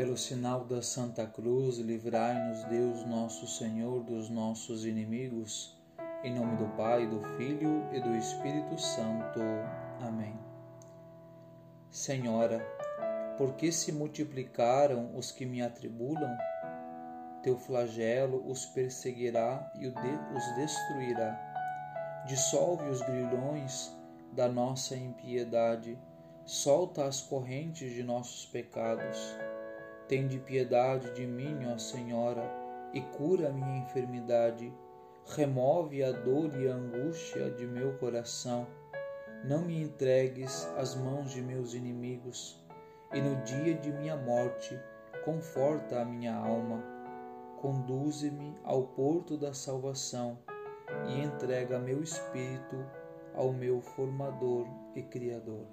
Pelo sinal da Santa Cruz, livrai-nos Deus nosso Senhor dos nossos inimigos. Em nome do Pai, do Filho e do Espírito Santo. Amém. Senhora, por que se multiplicaram os que me atribulam? Teu flagelo os perseguirá e os destruirá. Dissolve os grilhões da nossa impiedade, solta as correntes de nossos pecados Tende piedade de mim, ó Senhora, e cura a minha enfermidade. Remove a dor e a angústia de meu coração. Não me entregues às mãos de meus inimigos, e no dia de minha morte, conforta a minha alma. Conduze-me ao porto da salvação e entrega meu espírito ao meu formador e criador.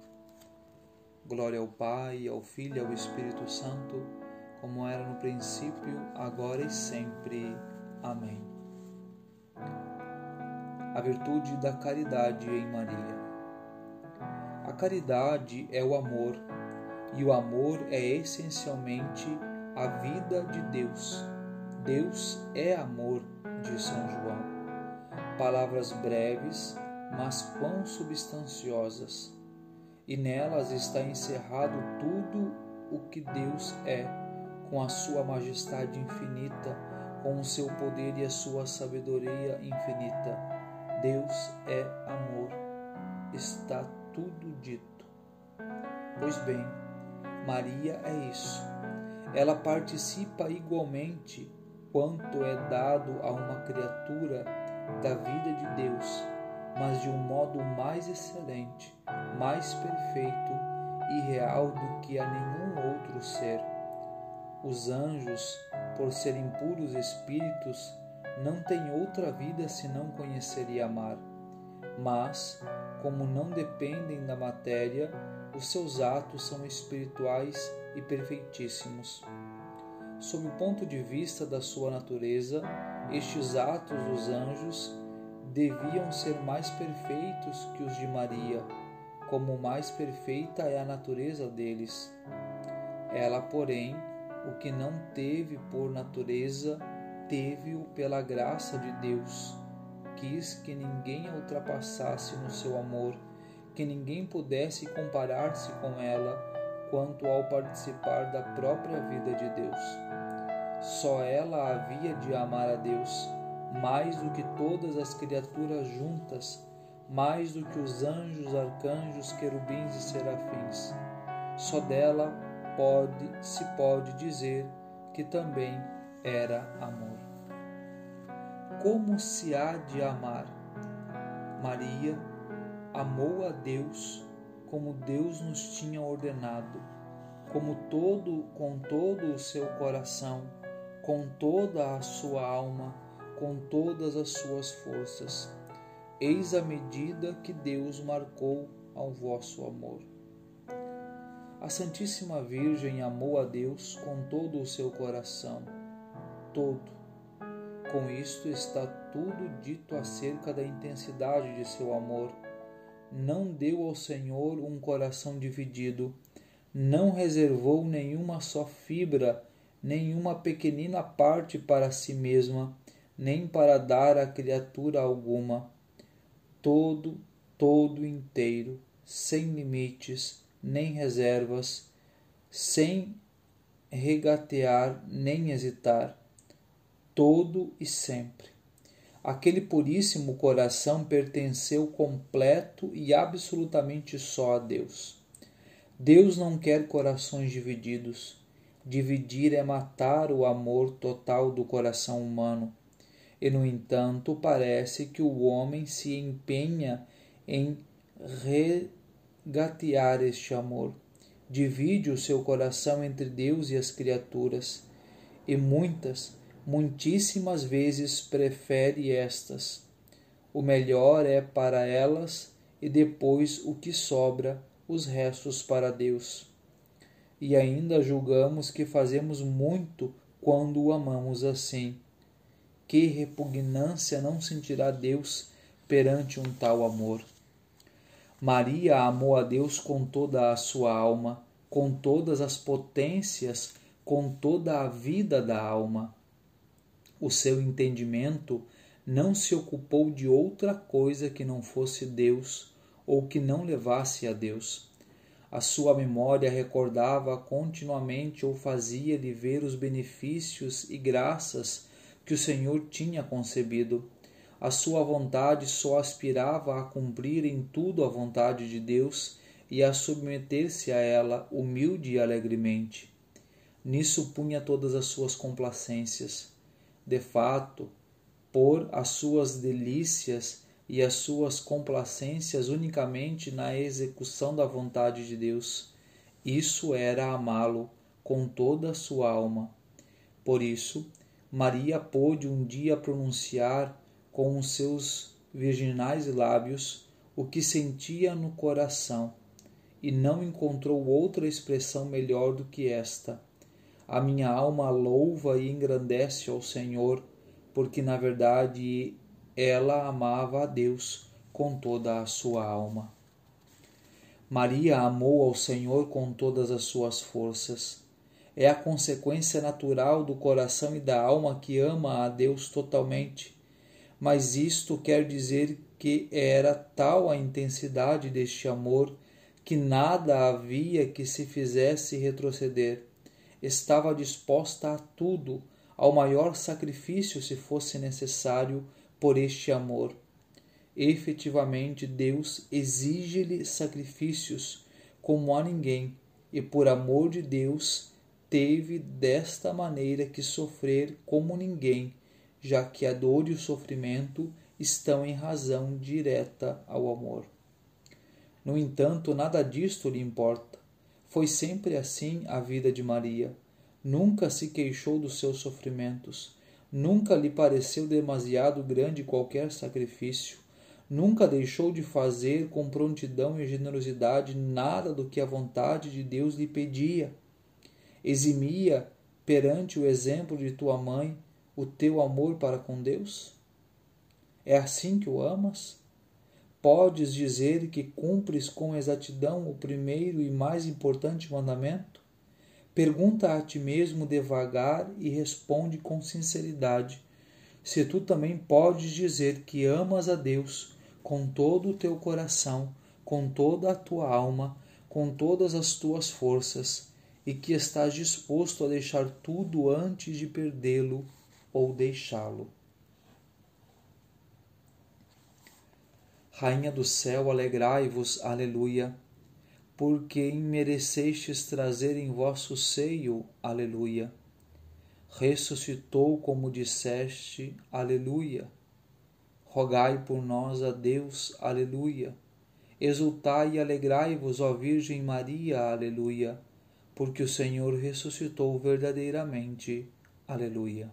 Glória ao Pai, ao Filho e ao Espírito Santo como era no princípio, agora e sempre. Amém. A virtude da caridade em Maria. A caridade é o amor, e o amor é essencialmente a vida de Deus. Deus é amor, diz São João. Palavras breves, mas quão substanciosas. E nelas está encerrado tudo o que Deus é com a sua majestade infinita, com o seu poder e a sua sabedoria infinita. Deus é amor. Está tudo dito. Pois bem, Maria é isso. Ela participa igualmente quanto é dado a uma criatura da vida de Deus, mas de um modo mais excelente, mais perfeito e real do que a nenhum outro ser. Os anjos, por serem puros espíritos, não têm outra vida senão conhecer e amar. Mas, como não dependem da matéria, os seus atos são espirituais e perfeitíssimos. Sob o ponto de vista da sua natureza, estes atos dos anjos deviam ser mais perfeitos que os de Maria, como mais perfeita é a natureza deles. Ela, porém, o que não teve por natureza, teve-o pela graça de Deus. Quis que ninguém a ultrapassasse no seu amor, que ninguém pudesse comparar-se com ela quanto ao participar da própria vida de Deus. Só ela havia de amar a Deus, mais do que todas as criaturas juntas, mais do que os anjos, arcanjos, querubins e serafins. Só dela pode, se pode dizer que também era amor. Como se há de amar? Maria amou a Deus como Deus nos tinha ordenado, como todo com todo o seu coração, com toda a sua alma, com todas as suas forças. Eis a medida que Deus marcou ao vosso amor. A Santíssima Virgem amou a Deus com todo o seu coração, todo. Com isto está tudo dito acerca da intensidade de seu amor. Não deu ao Senhor um coração dividido, não reservou nenhuma só fibra, nenhuma pequenina parte para si mesma, nem para dar a criatura alguma. Todo, todo inteiro, sem limites, nem reservas, sem regatear nem hesitar, todo e sempre. Aquele puríssimo coração pertenceu completo e absolutamente só a Deus. Deus não quer corações divididos. Dividir é matar o amor total do coração humano. E, no entanto, parece que o homem se empenha em re gatear este amor. Divide o seu coração entre Deus e as criaturas, e muitas, muitíssimas vezes prefere estas. O melhor é para elas, e depois o que sobra, os restos para Deus. E ainda julgamos que fazemos muito quando o amamos assim. Que repugnância não sentirá Deus perante um tal amor? Maria amou a Deus com toda a sua alma, com todas as potências com toda a vida da alma. O seu entendimento não se ocupou de outra coisa que não fosse Deus ou que não levasse a Deus. A sua memória recordava continuamente ou fazia-lhe ver os benefícios e graças que o Senhor tinha concebido. A sua vontade só aspirava a cumprir em tudo a vontade de Deus e a submeter-se a ela humilde e alegremente. Nisso punha todas as suas complacências. De fato, por as suas delícias e as suas complacências unicamente na execução da vontade de Deus. Isso era amá-lo com toda a sua alma. Por isso, Maria pôde um dia pronunciar com os seus virginais lábios o que sentia no coração, e não encontrou outra expressão melhor do que esta. A minha alma louva e engrandece ao Senhor, porque na verdade ela amava a Deus com toda a sua alma. Maria amou ao Senhor com todas as suas forças. É a consequência natural do coração e da alma que ama a Deus totalmente. Mas isto quer dizer que era tal a intensidade deste amor que nada havia que se fizesse retroceder. Estava disposta a tudo, ao maior sacrifício se fosse necessário por este amor. Efetivamente, Deus exige-lhe sacrifícios como a ninguém, e por amor de Deus teve desta maneira que sofrer como ninguém, já que a dor e o sofrimento estão em razão direta ao amor. No entanto, nada disto lhe importa. Foi sempre assim a vida de Maria. Nunca se queixou dos seus sofrimentos Nunca lhe pareceu demasiado grande qualquer sacrifício. Nunca deixou de fazer com prontidão e generosidade nada do que a vontade de Deus lhe pedia. Eximia perante o exemplo de tua mãe o teu amor para com Deus? É assim que o amas? Podes dizer que cumpres com exatidão o primeiro e mais importante mandamento? Pergunta a ti mesmo devagar e responde com sinceridade se tu também podes dizer que amas a Deus com todo o teu coração, com toda a tua alma, com todas as tuas forças, e que estás disposto a deixar tudo antes de perdê-lo ou deixá-lo. Rainha do céu, alegrai-vos, aleluia porque merecestes trazer em vosso seio, aleluia. Ressuscitou como disseste, aleluia. Rogai por nós a Deus, aleluia. Exultai e alegrai-vos, ó Virgem Maria, aleluia, porque o Senhor ressuscitou verdadeiramente, aleluia.